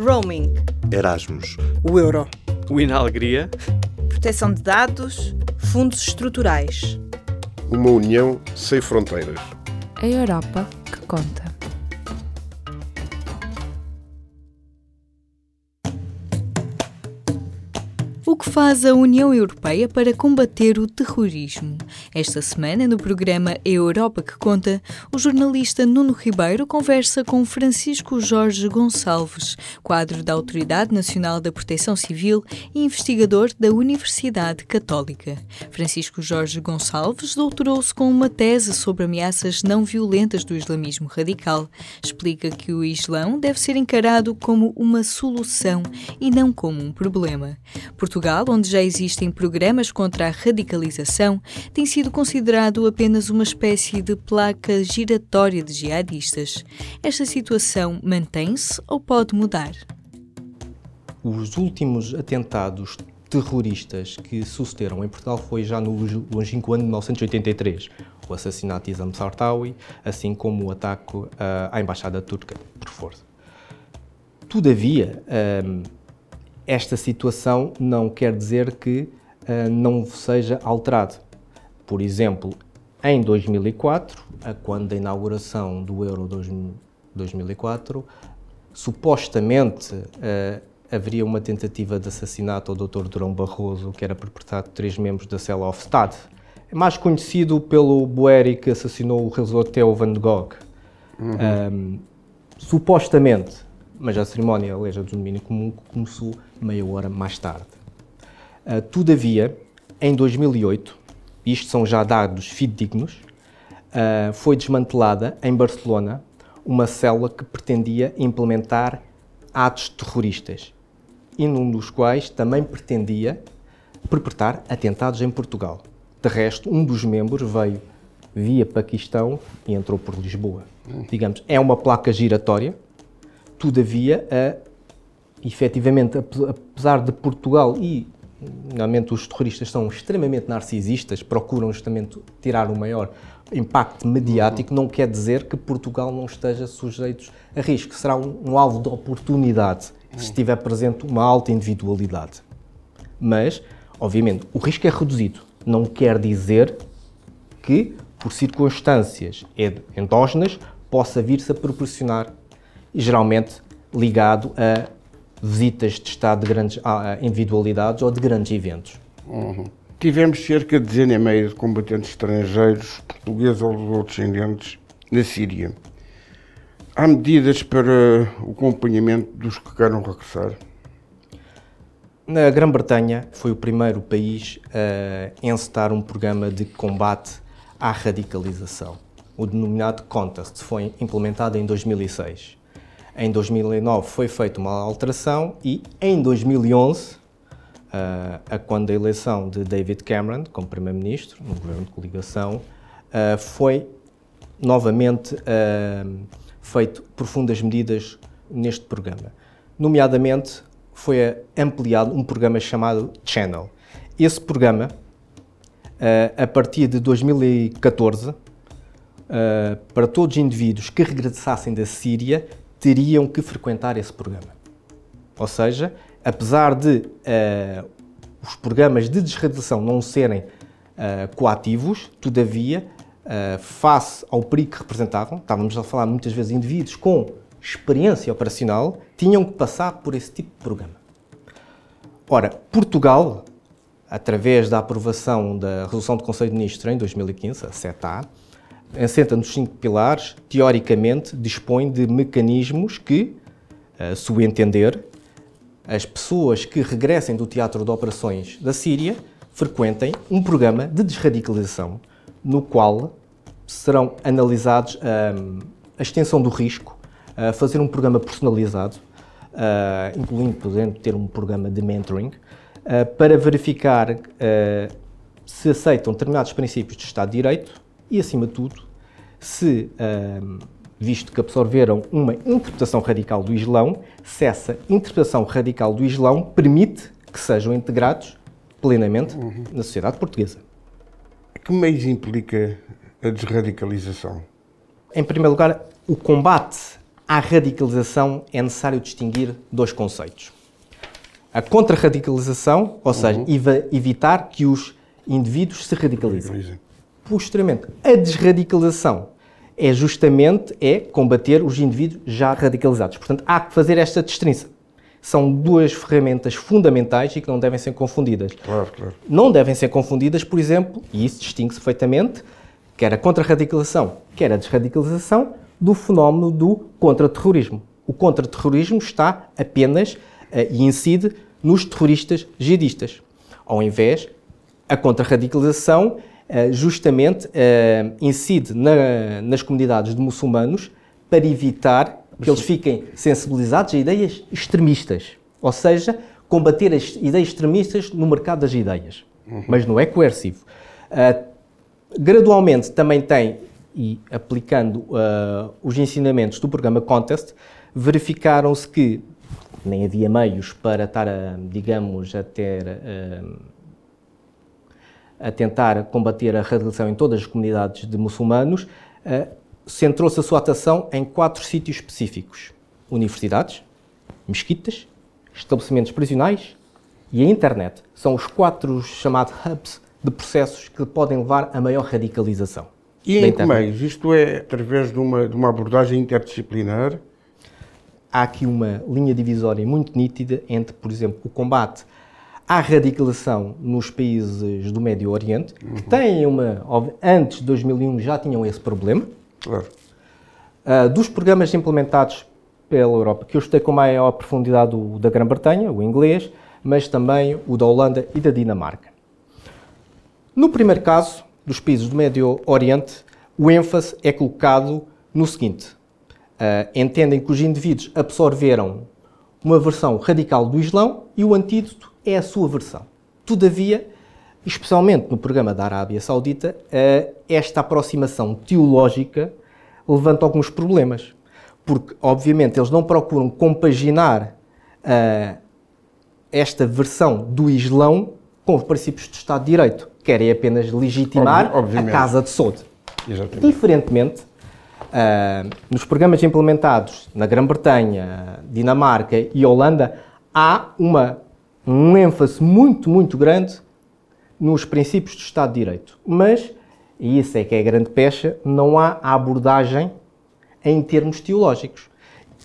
Roaming. Erasmus. O euro. O Inalegria. Proteção de dados. Fundos estruturais. Uma união sem fronteiras. A Europa que conta. Faz a União Europeia para combater o terrorismo? Esta semana, no programa Europa que Conta, o jornalista Nuno Ribeiro conversa com Francisco Jorge Gonçalves, quadro da Autoridade Nacional da Proteção Civil e investigador da Universidade Católica. Francisco Jorge Gonçalves doutorou-se com uma tese sobre ameaças não violentas do islamismo radical. Explica que o Islão deve ser encarado como uma solução e não como um problema. Portugal Portugal, onde já existem programas contra a radicalização, tem sido considerado apenas uma espécie de placa giratória de jihadistas. Esta situação mantém-se ou pode mudar? Os últimos atentados terroristas que sucederam em Portugal foi já no longínquo ano de 1983, o assassinato de Isam Sartawi, assim como o ataque uh, à embaixada turca por força. Todavia, um, esta situação não quer dizer que uh, não seja alterado. Por exemplo, em 2004, quando a inauguração do Euro 2004, supostamente uh, haveria uma tentativa de assassinato ao Dr. Durão Barroso, que era perpetrado por três membros da Cell of Stade. É mais conhecido pelo Boeri que assassinou o realizador Theo Van Gogh. Uhum. Um, supostamente, mas a cerimónia, a leja do domínio comum, começou meia hora mais tarde. Uh, todavia, em 2008, isto são já dados fidedignos, uh, foi desmantelada em Barcelona uma célula que pretendia implementar atos terroristas e num dos quais também pretendia perpetrar atentados em Portugal. De resto, um dos membros veio via Paquistão e entrou por Lisboa. Digamos, é uma placa giratória, todavia, a efetivamente, apesar de Portugal e, normalmente, os terroristas são extremamente narcisistas, procuram justamente tirar o maior impacto mediático, não quer dizer que Portugal não esteja sujeito a risco. Será um, um alvo de oportunidade se estiver presente uma alta individualidade. Mas, obviamente, o risco é reduzido. Não quer dizer que, por circunstâncias endógenas, possa vir-se a proporcionar, geralmente ligado a visitas de Estado de grandes individualidades ou de grandes eventos. Uhum. Tivemos cerca de dezena e meia de combatentes estrangeiros, portugueses ou descendentes, na Síria. Há medidas para o acompanhamento dos que queiram regressar? Na Grã-Bretanha foi o primeiro país a encetar um programa de combate à radicalização. O denominado CONTEST foi implementado em 2006. Em 2009 foi feita uma alteração e em 2011, uh, a quando a eleição de David Cameron como primeiro-ministro no governo de coligação, uh, foi novamente uh, feito profundas medidas neste programa. Nomeadamente, foi ampliado um programa chamado Channel. Esse programa, a partir de 2014, para todos os indivíduos que regressassem da Síria, teriam que frequentar esse programa. Ou seja, apesar de uh, os programas de desradialização não serem uh, coativos, todavia, uh, face ao perigo que representavam, estávamos a falar muitas vezes de indivíduos com experiência operacional, tinham que passar por esse tipo de programa. Ora, Portugal, através da aprovação da Resolução do Conselho de Ministros em 2015, a CETA, assenta nos cinco pilares, teoricamente dispõe de mecanismos que, a seu entender, as pessoas que regressem do teatro de operações da Síria frequentem um programa de desradicalização no qual serão analisados a extensão do risco, uh, fazer um programa personalizado, incluindo, por exemplo, ter um programa de mentoring, para verificar se aceitam determinados princípios de Estado de Direito e, acima de tudo, se, visto que absorveram uma interpretação radical do Islão, se essa interpretação radical do Islão permite que sejam integrados plenamente uhum. na sociedade portuguesa. Que meios implica a desradicalização? Em primeiro lugar, o combate à radicalização é necessário distinguir dois conceitos. A contra-radicalização, ou seja, evitar que os indivíduos se radicalizem. Radicalizem. Posteriormente, a desradicalização é justamente é combater os indivíduos já radicalizados. Portanto, há que fazer esta distinção. São duas ferramentas fundamentais e que não devem ser confundidas. Claro, claro. Não devem ser confundidas, por exemplo, e isso distingue-se perfeitamente, quer a contra-radicalização, quer a desradicalização, do fenómeno do contra-terrorismo. O contra-terrorismo está apenas eh, e incide nos terroristas jihadistas. Ao invés, a contra-radicalização justamente eh, incide na- nas comunidades de muçulmanos para evitar que eles fiquem sensibilizados a ideias extremistas. Ou seja, combater as ideias extremistas no mercado das ideias. Mas não é coercivo. Ah, gradualmente também tem, e aplicando ah, os ensinamentos do programa Contest, verificaram-se que nem havia meios para estar, a, digamos, a ter. ah, a tentar combater a radicalização em todas as comunidades de muçulmanos, ah, centrou-se a sua atuação em quatro sítios específicos: universidades, mesquitas, estabelecimentos prisionais e a internet. São os quatro chamados hubs de processos que podem levar a maior radicalização. E em que meios? Isto é através de uma, de uma abordagem interdisciplinar? há aqui uma linha divisória muito nítida entre, por exemplo, o combate à radicalização nos países do Médio Oriente, que têm uma. Antes de 2001 já tinham esse problema, Claro. Ah, dos programas implementados pela Europa, que eu estudei com maior profundidade o da Grã-Bretanha, o inglês, mas também o da Holanda e da Dinamarca. No primeiro caso, dos países do Médio Oriente, o ênfase é colocado no seguinte: ah, entendem que os indivíduos absorveram uma versão radical do Islão e o antídoto é a sua versão. Todavia, especialmente no programa da Arábia Saudita, ah, esta aproximação teológica levanta alguns problemas. Porque, obviamente, eles não procuram compaginar ah, esta versão do Islão com os princípios do Estado de Direito. Querem apenas legitimar Obvi- obviamente. a Casa de Saud. Exatamente. Diferentemente, ah, nos programas implementados na Grã-Bretanha, Dinamarca e Holanda, há uma, um ênfase muito, muito grande nos princípios do Estado de Direito. Mas, e isso é que é a grande pecha, não há abordagem em termos teológicos.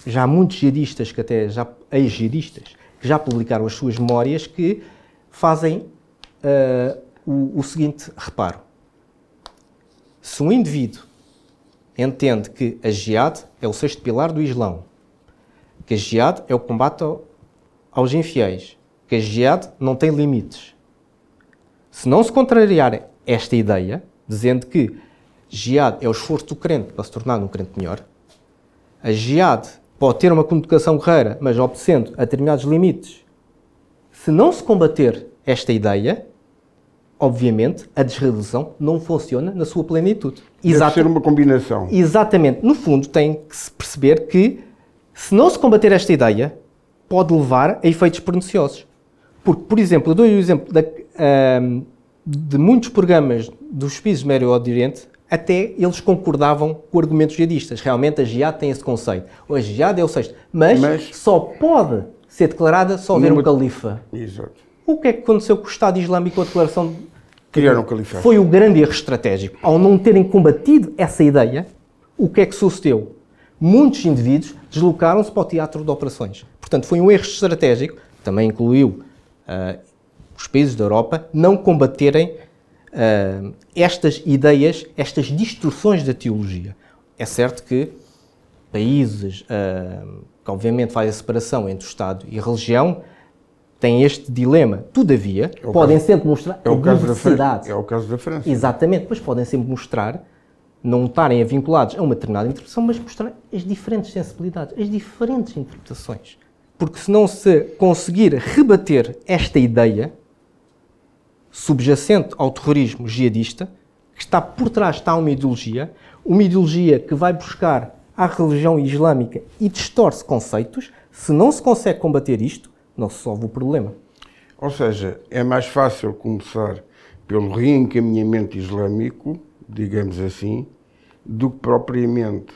Já há muitos jihadistas, que até já ex-jihadistas, que já publicaram as suas memórias, que fazem ah, o, o seguinte reparo. Se um indivíduo entende que a jihad é o sexto pilar do Islão, que a jihad é o combate ao- aos infiéis, que a jihad não tem limites, se não se contrariar esta ideia, dizendo que jihad é o esforço do crente para se tornar um crente melhor, a jihad pode ter uma comunicação guerreira, mas obedecendo a determinados limites, se não se combater esta ideia, obviamente a desredução não funciona na sua plenitude. Deve Exato- ser uma combinação. Exatamente. No fundo, tem que se perceber que, se não se combater esta ideia, pode levar a efeitos perniciosos. Porque, por exemplo, eu dou o exemplo da- de muitos programas dos países do Médio Oriente, até eles concordavam com argumentos jihadistas. Realmente a jihad tem esse conceito. O jihad é o sexto. Mas, Mas- só pode ser declarada se houver um califa. Exato. O que é que aconteceu com o Estado Islâmico com a declaração de Criaram o califado. foi o grande erro estratégico. Ao não terem combatido essa ideia, o que é que sucedeu? Muitos indivíduos deslocaram-se para o teatro de operações. Portanto, foi um erro estratégico, também incluiu ah, os países da Europa, não combaterem ah, estas ideias, estas distorções da teologia. É certo que países ah, que obviamente fazem a separação entre o Estado e a religião têm este dilema. Todavia, É podem caso- sempre mostrar É a o caso da diversidade. É o caso da França. Exatamente, pois podem sempre mostrar, não estarem vinculados a uma determinada interpretação, mas mostrar as diferentes sensibilidades, as diferentes interpretações. Porque se não se conseguir rebater esta ideia subjacente ao terrorismo jihadista, que está por trás está uma ideologia, uma ideologia que vai buscar a religião islâmica e distorce conceitos, se não se consegue combater isto, não se solve o problema. Ou seja, é mais fácil começar pelo reencaminhamento islâmico, digamos assim, do que propriamente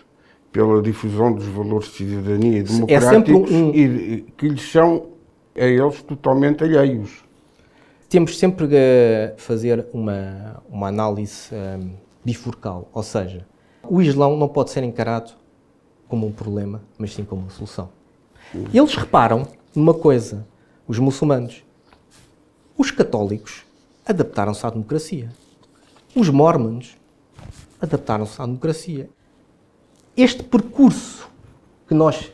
pela difusão dos valores de cidadania e É democráticos sempre um- e que lhes são a eles totalmente alheios. Temos sempre que fazer uma, uma análise hum, bifurcal, ou seja, o Islão não pode ser encarado como um problema, mas sim como uma solução. Eles reparam numa coisa, os muçulmanos, os católicos adaptaram-se à democracia, os mormons adaptaram-se à democracia. Este percurso que nós,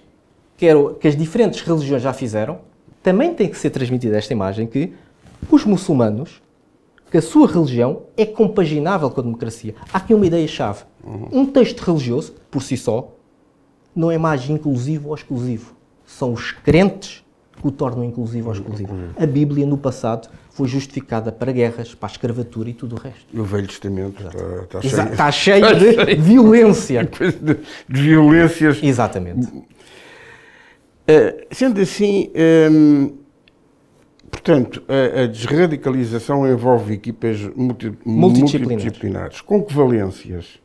quero, que as diferentes religiões já fizeram, também tem que ser transmitida esta imagem que os muçulmanos, que a sua religião é compaginável com a democracia. Há aqui uma ideia-chave. Um texto religioso, por si só, não é mais inclusivo ou exclusivo. São os crentes que o tornam inclusivo ou exclusivo. A Bíblia, no passado, foi justificada para guerras, para a escravatura e tudo o resto. E o Velho Testamento está, está Exa- cheio, Está cheio de violência. de, de violências. Exatamente. Eh, sendo assim, hum, portanto, a, a desradicalização envolve equipas multi- Multidisciplinares. multidisciplinares. Com que valências?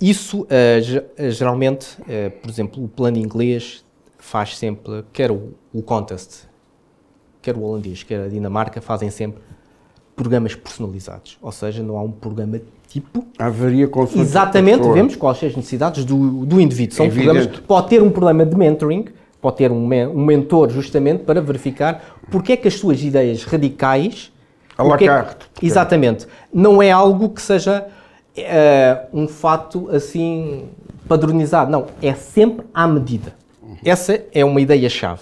Isso, eh, geralmente, eh, por exemplo, o plano inglês faz sempre, quer o, o contest, quer o holandês, quer a Dinamarca, fazem sempre programas personalizados. Ou seja, não há um programa tipo. Há varia consoante a Exatamente, vemos quais são as necessidades do, do indivíduo. São Evidente. programas, pode ter um problema de mentoring, pode ter um, um mentor justamente para verificar porque é que as suas ideias radicais... À la é que- carte, portanto. Exatamente. Não é algo que seja eh, um fato assim padronizado. Não, é sempre à medida. Essa é uma ideia-chave.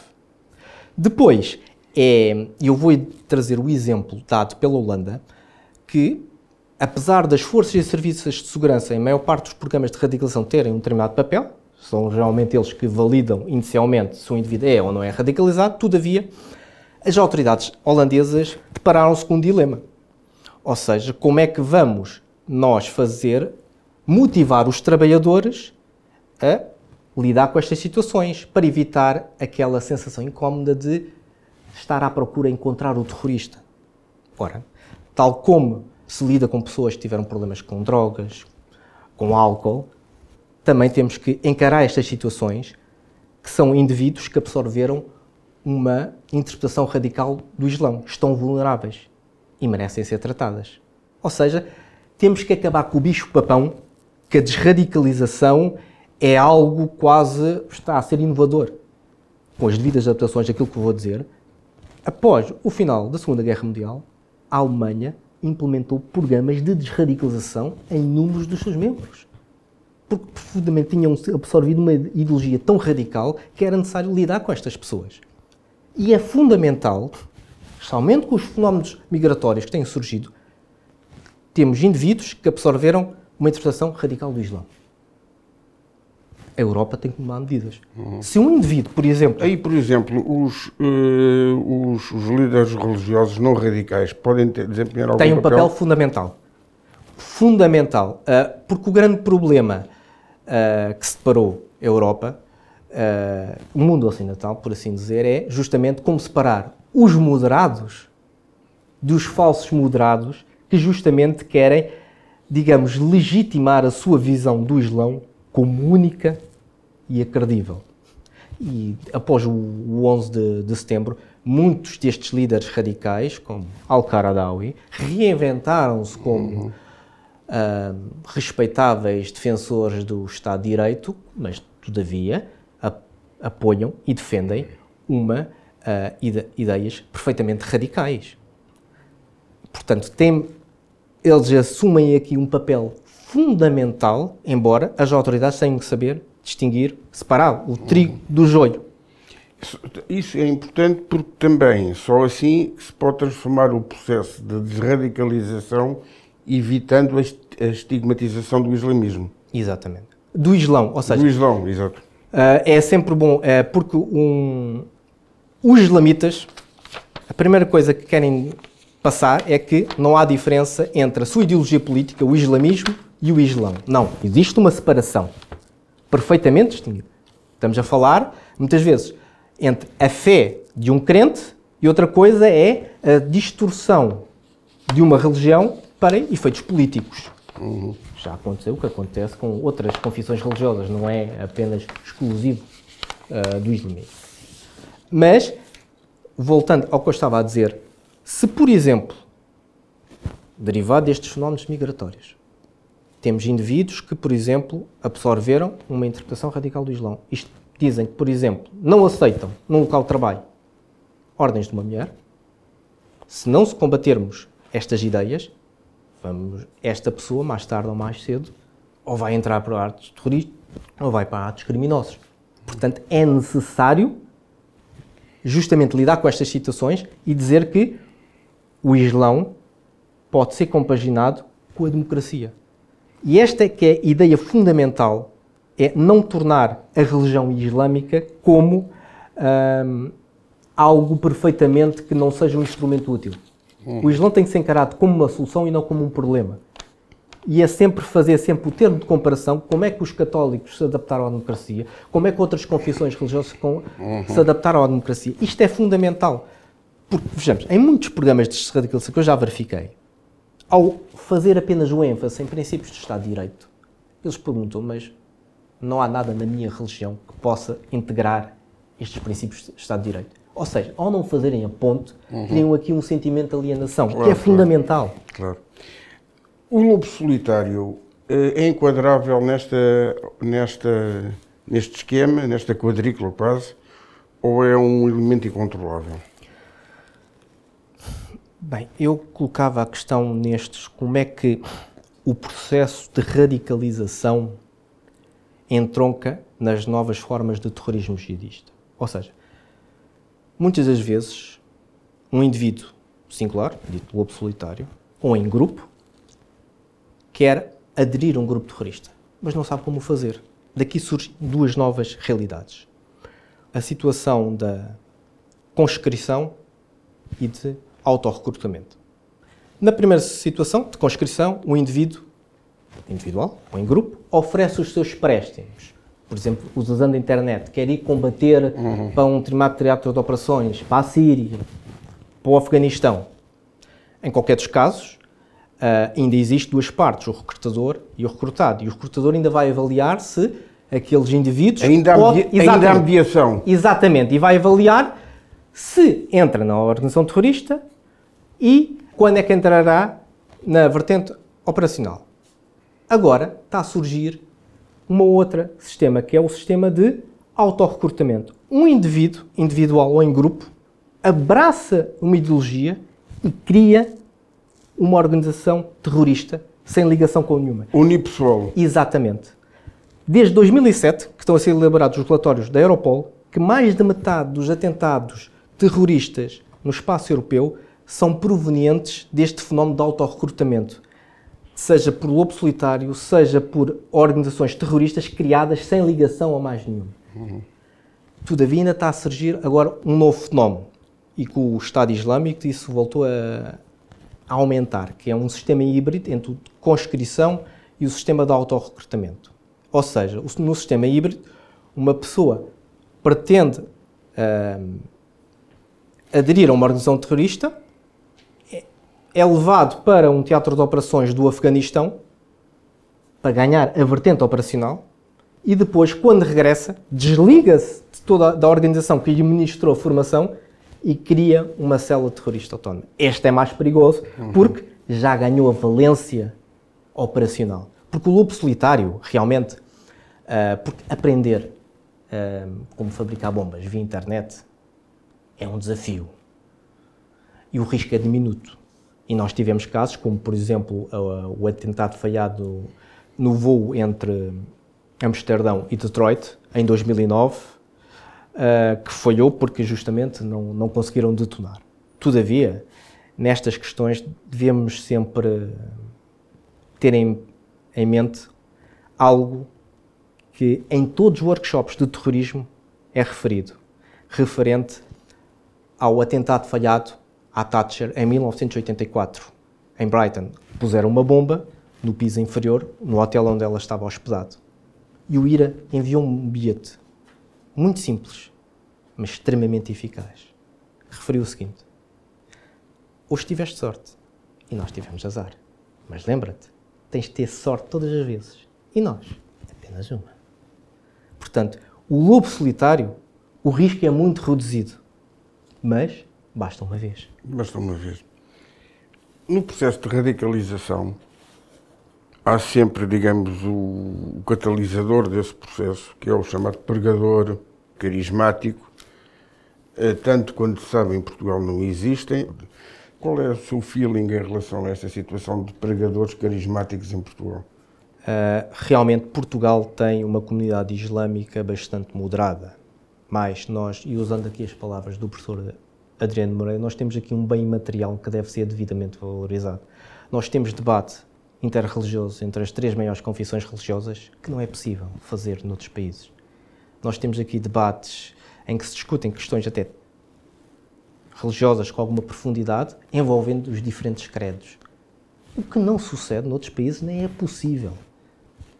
Depois, é, eu vou trazer o exemplo dado pela Holanda, que, apesar das forças e serviços de segurança, em maior parte dos programas de radicalização terem um determinado papel, são geralmente eles que validam inicialmente se o indivíduo é ou não é radicalizado, todavia, as autoridades holandesas depararam-se com um dilema. Ou seja, como é que vamos nós fazer motivar os trabalhadores a lidar com estas situações para evitar aquela sensação incómoda de estar à procura de encontrar o terrorista. Ora, tal como se lida com pessoas que tiveram problemas com drogas, com álcool, também temos que encarar estas situações que são indivíduos que absorveram uma interpretação radical do Islão, estão vulneráveis e merecem ser tratadas. Ou seja, temos que acabar com o bicho-papão, que a desradicalização é algo quase está a ser inovador. Com as devidas adaptações daquilo que vou dizer, após o final da Segunda Guerra Mundial, a Alemanha implementou programas de desradicalização em números dos seus membros. Porque profundamente tinham absorvido uma ideologia tão radical que era necessário lidar com estas pessoas. E é fundamental, especialmente com os fenómenos migratórios que têm surgido, temos indivíduos que absorveram uma interpretação radical do Islão. A Europa tem que tomar medidas. Se um indivíduo, por exemplo, Aí, por exemplo, os, eh, os, os líderes religiosos não radicais podem ter, desempenhar algum tem um papel fundamental. Fundamental. Ah, porque o grande problema ah, que separou a Europa, o mundo ocidental, por assim dizer, é justamente como separar os moderados dos falsos moderados que justamente querem, digamos, legitimar a sua visão do Islão como única e a credível. E após o, o 11 de, de setembro, muitos destes líderes radicais, como Al-Qaradawi, reinventaram-se como ah, respeitáveis defensores do Estado de Direito, mas, todavia, apoiam e defendem uma ah, ide- ideias perfeitamente radicais. Portanto, tem, eles assumem aqui um papel fundamental, embora as autoridades tenham que saber distinguir, separar o trigo do joio. Isso- Isso é importante porque também só assim se pode transformar o processo de desradicalização evitando a est- a estigmatização do islamismo. Exatamente. Do Islão, ou seja, Do Islão, exato. Ah, é sempre bom, é, porque um, os islamitas, a primeira coisa que querem passar é que não há diferença entre a sua ideologia política, o islamismo e o islão. Não, existe uma separação perfeitamente distinguida. Estamos a falar, muitas vezes, entre a fé de um crente e outra coisa é a distorção de uma religião para efeitos políticos. Uhum. Já aconteceu o que acontece com outras confissões religiosas, não é apenas exclusivo uh, do islamismo. Mas, voltando ao que eu estava a dizer, se, por exemplo, derivado destes fenómenos migratórios, temos indivíduos que, por exemplo, absorveram uma interpretação radical do Islão. Isto dizem que, por exemplo, não aceitam num local de trabalho ordens de uma mulher. Se não se combatermos estas ideias, vamos, esta pessoa, mais tarde ou mais cedo, ou vai entrar para atos terroristas ou vai para atos criminosos. Portanto, é necessário justamente lidar com estas situações e dizer que o Islão pode ser compaginado com a democracia. E esta é que é a ideia fundamental, é não tornar a religião islâmica como hum, algo perfeitamente que não seja um instrumento útil. O Islão tem que ser encarado como uma solução e não como um problema. E é sempre fazer sempre o termo de comparação, como é que os católicos se adaptaram à democracia, como é que outras confissões religiosas se adaptaram à democracia. Isto é fundamental. Porque, vejamos, em muitos programas de radicalização que eu já verifiquei, ao fazer apenas o ênfase em princípios de Estado de Direito, eles perguntam, mas não há nada na minha religião que possa integrar estes princípios de Estado de Direito. Ou seja, ao não fazerem a ponte, uhum. criam aqui um sentimento de alienação, claro, que é fundamental. Claro. O lobo solitário eh, é enquadrável nesta, nesta, neste esquema, nesta quadrícula quase, ou é um elemento incontrolável? Bem, eu colocava a questão nestes, como é que o processo de radicalização entronca nas novas formas de terrorismo jihadista. Ou seja, muitas das vezes, um indivíduo singular, dito lobo solitário, ou em grupo, quer aderir a um grupo terrorista, mas não sabe como fazer. Daqui surgem duas novas realidades. A situação da conscrição e de autorrecrutamento. Na primeira situação, de conscrição, o indivíduo, individual ou em grupo, oferece os seus préstimos por exemplo, usando a internet, quer ir combater uhum. para um determinado teatro de operações, para a Síria, para o Afeganistão. Em qualquer dos casos, uh, ainda existe duas partes, o recrutador e o recrutado. E o recrutador ainda vai avaliar se aqueles indivíduos... Ainda, pode, ainda há mediação. Exatamente, e vai avaliar se entra na organização terrorista e quando é que entrará na vertente operacional. Agora está a surgir uma outra sistema, que é o sistema de autorrecrutamento. Um indivíduo, individual ou em grupo, abraça uma ideologia e cria uma organização terrorista sem ligação com nenhuma. Unipessoal. Exatamente. Desde 2007, que estão a ser elaborados os relatórios da Europol, que mais de metade dos atentados terroristas no espaço europeu são provenientes deste fenómeno de autorrecrutamento seja por lobo solitário, seja por organizações terroristas criadas sem ligação a mais nenhum. Uhum. Todavia ainda está a surgir agora um novo fenómeno e com o Estado Islâmico isso voltou a, a aumentar, que é um sistema híbrido entre conscrição e o sistema de autorrecrutamento. Ou seja, no sistema híbrido, uma pessoa pretende uh, aderir a uma organização terrorista é levado para um teatro de operações do Afeganistão para ganhar a vertente operacional e depois, quando regressa, desliga-se de toda a, organização que lhe ministrou formação e cria uma célula terrorista autónoma. Este é mais perigoso porque já ganhou a valência operacional. Porque o lobo solitário, realmente, uh, porque aprender uh, como fabricar bombas via internet é um desafio. E o risco é diminuto. E nós tivemos casos, como por exemplo o atentado falhado no voo entre Amsterdão e Detroit, em 2009, eh, que falhou porque justamente não, não conseguiram detonar. Todavia, nestas questões devemos sempre ter em, em mente algo que em todos os workshops de terrorismo é referido, referente ao atentado falhado à Thatcher em 1984, em Brighton. Puseram uma bomba no piso inferior, no hotel onde ela estava hospedado. E o IRA enviou um bilhete muito simples, mas extremamente eficaz. Referiu o seguinte: Hoje tiveste sorte e nós tivemos azar. Mas lembra-te, tens de ter sorte todas as vezes. E nós? Apenas uma. Portanto, o lobo solitário, o risco é muito reduzido. Mas basta uma vez. Basta uma vez. No processo de radicalização, há sempre, digamos, o, o catalisador desse processo, que é o chamado pregador carismático, eh, tanto quando se sabe em Portugal não existem. Qual é o seu feeling em relação a esta situação de pregadores carismáticos em Portugal? Uh, realmente Portugal tem uma comunidade islâmica bastante moderada. Mas nós, e usando aqui as palavras do professor Adriano Moreira, nós temos aqui um bem material que deve ser devidamente valorizado. Nós temos debate interreligioso entre as três maiores confissões religiosas que não é possível fazer noutros países. Nós temos aqui debates em que se discutem questões até religiosas com alguma profundidade, envolvendo os diferentes credos. O que não sucede noutros países nem é possível.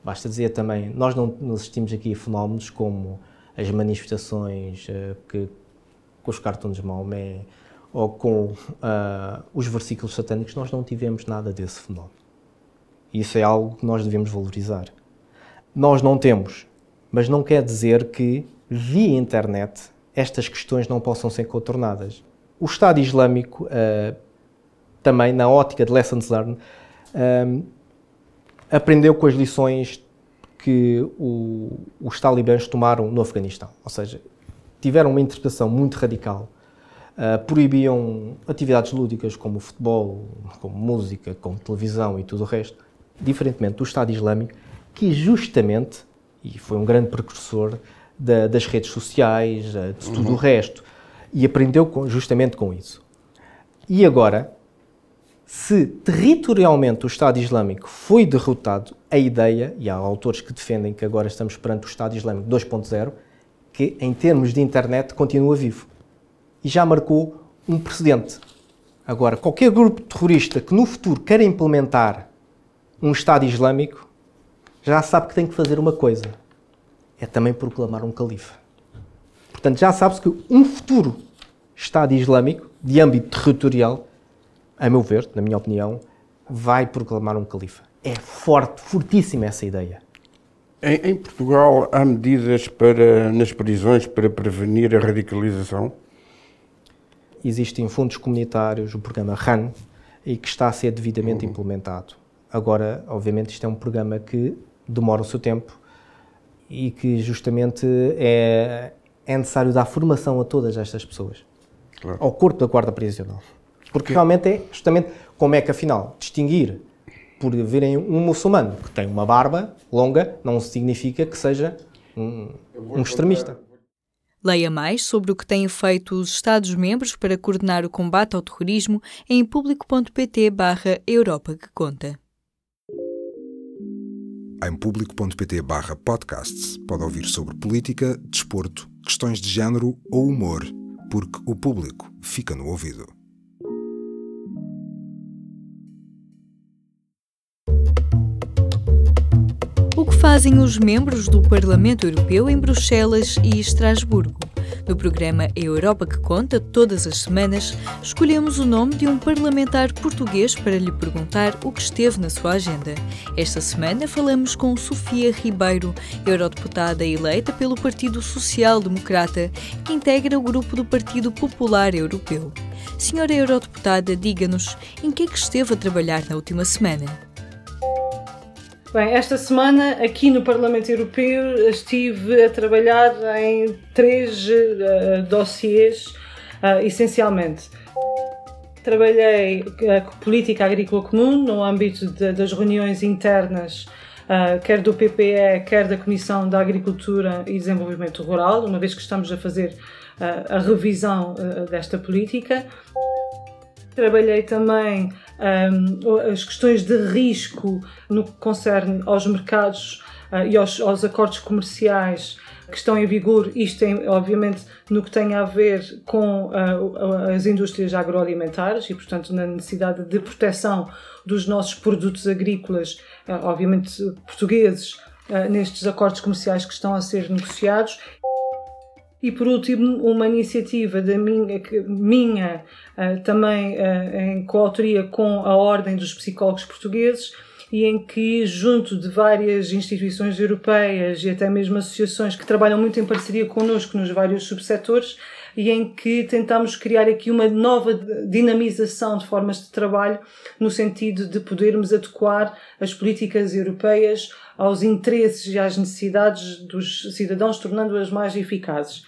Basta dizer também, nós não, assistimos aqui a fenómenos como as manifestações uh, que, com os cartões de Maomé ou com uh, os versículos satânicos, nós não tivemos nada desse fenómeno. Isso é algo que nós devemos valorizar. Nós não temos, mas não quer dizer que via internet estas questões não possam ser contornadas. O Estado Islâmico, uh, também na ótica de lessons learned, uh, aprendeu com as lições que o, os talibãs tomaram no Afeganistão. Ou seja, tiveram uma interpretação muito radical. Uh, proibiam atividades lúdicas como futebol, como música, como televisão e tudo o resto, diferentemente do Estado Islâmico, que justamente, e foi um grande precursor da, das redes sociais, de tudo uhum. o resto, e aprendeu com, justamente com isso. E agora, se territorialmente o Estado Islâmico foi derrotado, a ideia, e há autores que defendem que agora estamos perante o Estado Islâmico 2.0, que em termos de internet continua vivo. E já marcou um precedente. Agora, qualquer grupo terrorista que no futuro queira implementar um Estado Islâmico, já sabe que tem que fazer uma coisa: é também proclamar um califa. Portanto, já sabe-se que um futuro Estado Islâmico, de âmbito territorial, a meu ver, na minha opinião, vai proclamar um califa. É forte, fortíssima essa ideia. Em, em, Portugal há medidas para, nas prisões para prevenir a radicalização? Existem fundos comunitários, o programa RAN, e que está a ser devidamente uhum. implementado. Agora, obviamente, isto é um programa que demora o seu tempo e que justamente é, é necessário dar formação a todas estas pessoas, claro. ao corpo da guarda prisional. Porque realmente é justamente como é que, afinal, distinguir por verem um muçulmano que tem uma barba longa não significa que seja um, um extremista. Leia mais sobre o que têm feito os Estados-membros para coordenar o combate ao terrorismo em público.pt barra Europa que conta. Em público.pt barra podcasts pode ouvir sobre política, desporto, questões de género ou humor, porque o público fica no ouvido. Fazem os membros do Parlamento Europeu em Bruxelas e Estrasburgo? No programa Europa que Conta, todas as semanas, escolhemos o nome de um parlamentar português para lhe perguntar o que esteve na sua agenda. Esta semana falamos com Sofia Ribeiro, eurodeputada eleita pelo Partido Social Democrata, que integra o grupo do Partido Popular Europeu. Senhora eurodeputada, diga-nos em que é que esteve a trabalhar na última semana. Bem, esta semana aqui no Parlamento Europeu estive a trabalhar em três uh, dossiês, uh, essencialmente. Trabalhei a política agrícola comum no âmbito de, das reuniões internas, uh, quer do PPE, quer da Comissão da Agricultura e Desenvolvimento Rural, uma vez que estamos a fazer a revisão desta política. Trabalhei também as questões de risco no que concerne aos mercados uh, e aos, aos, acordos comerciais que estão em vigor, isto tem, obviamente, no que tem a ver com uh, as indústrias agroalimentares e, portanto, na necessidade de proteção dos nossos produtos agrícolas, uh, obviamente portugueses, nestes acordos comerciais que estão a ser negociados e por último, uma iniciativa da minha, minha uh, também uh, em coautoria com a Ordem dos Psicólogos Portugueses, e em que, junto de várias instituições europeias e até mesmo associações que trabalham muito em parceria connosco nos vários subsetores, e em que tentamos criar aqui uma nova dinamização de formas de trabalho no sentido de podermos adequar as políticas europeias aos interesses e às necessidades dos cidadãos, tornando-as mais eficazes.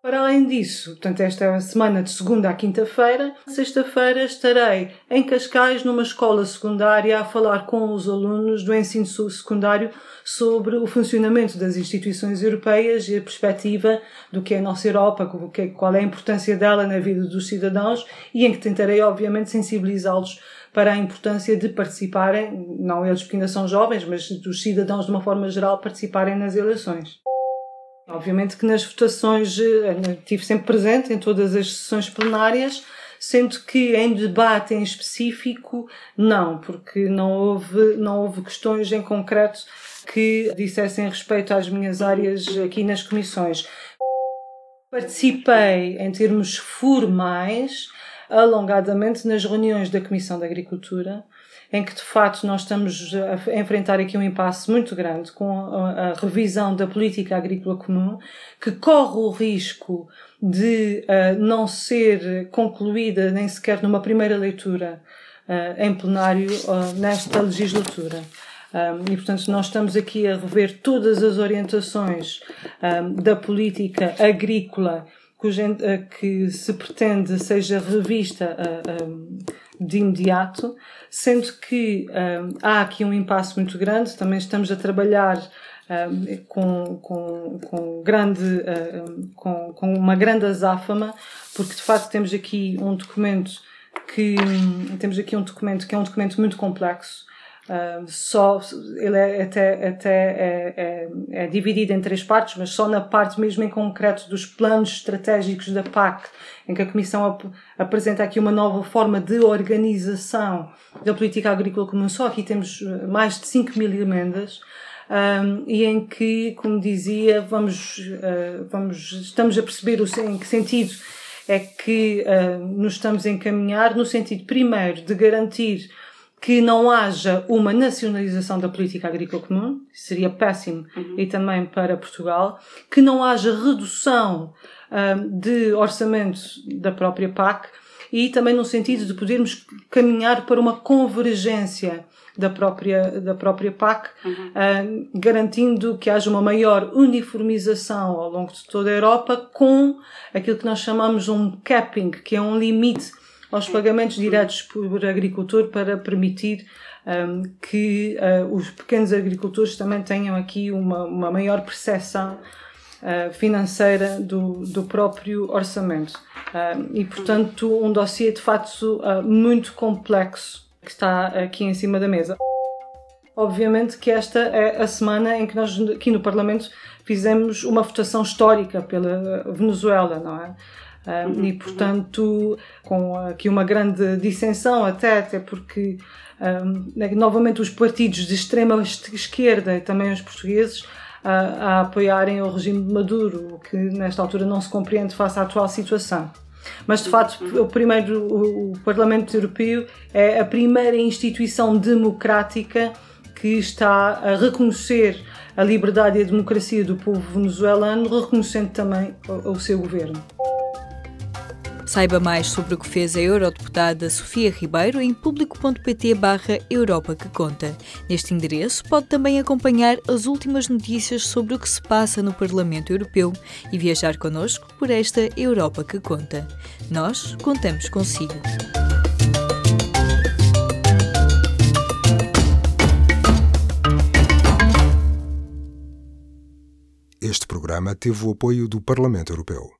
Para além disso, portanto, esta semana de segunda à quinta-feira. Sexta-feira estarei em Cascais, numa escola secundária, a falar com os alunos do ensino secundário sobre o funcionamento das instituições europeias e a perspectiva do que é a nossa Europa, é, qual é a importância dela na vida dos cidadãos e em que tentarei, obviamente, sensibilizá-los para a importância de participarem, não eles porque ainda são jovens, mas dos cidadãos de uma forma geral participarem nas eleições. Obviamente que nas votações eh, estive sempre presente em todas as sessões plenárias, sendo que em debate em específico, não, porque não houve, não houve questões em concreto que dissessem respeito às minhas áreas aqui nas comissões. Participei em termos formais alongadamente nas reuniões da Comissão da Agricultura, em que de facto nós estamos a enfrentar aqui um impasse muito grande com a, revisão da política agrícola comum, que corre o risco de uh, não ser concluída nem sequer numa primeira leitura uh, em plenário uh, nesta legislatura. Um, e, portanto, nós estamos aqui a rever todas as orientações um, da política agrícola que se pretende seja revista de imediato, sendo que um, há aqui um impasse muito grande, também estamos a trabalhar um, com, com, com, grande, uh, com, com uma grande azáfama, porque de facto temos aqui um documento que temos aqui um documento que é um documento muito complexo Uh, só ele é até, até é, é, é, dividido em três partes, mas só na parte mesmo em concreto dos planos estratégicos da PAC, em que a Comissão ap apresenta aqui uma nova forma de organização da política agrícola comum. Só aqui temos ah, mais de 5 mil emendas. Um, e em que, como dizia, vamos, uh, vamos, estamos a perceber o, em que sentido é que uh, nos estamos a encaminhar, no sentido, primeiro, de garantir que não haja uma nacionalização da política agrícola comum, seria péssimo, uhum. e também para Portugal, que não haja redução um, de orçamento da própria PAC e também no sentido de podermos caminhar para uma convergência da própria, da própria PAC, uhum. uh, garantindo que haja uma maior uniformização ao longo de toda a Europa com aquilo que nós chamamos um capping, que é um limite aos pagamentos diretos por agricultor para permitir um, que uh, os pequenos agricultores também tenham aqui uma, uma maior percepção uh, financeira do, do próprio orçamento. Uh, e, portanto, um dossiê de facto uh, muito complexo que está aqui em cima da mesa. Obviamente que esta é a semana em que nós aqui no Parlamento fizemos uma votação histórica pela Venezuela, não é? Um, e, portanto, com aqui uma grande dissensão, até, até porque, um, novamente, os partidos de extrema esquerda e também os portugueses a, a apoiarem o regime de Maduro, o que nesta altura não se compreende face à atual situação. Mas de facto, o primeiro o, o Parlamento Europeu é a primeira instituição democrática que está a reconhecer a liberdade e a democracia do povo venezuelano, reconhecendo também o, o seu governo. Saiba mais sobre o que fez a eurodeputada Sofia Ribeiro em público.pt barra Europa que Conta. Neste endereço pode também acompanhar as últimas notícias sobre o que se passa no Parlamento Europeu e viajar connosco por esta Europa que Conta. Nós contamos consigo. Este programa teve o apoio do Parlamento Europeu.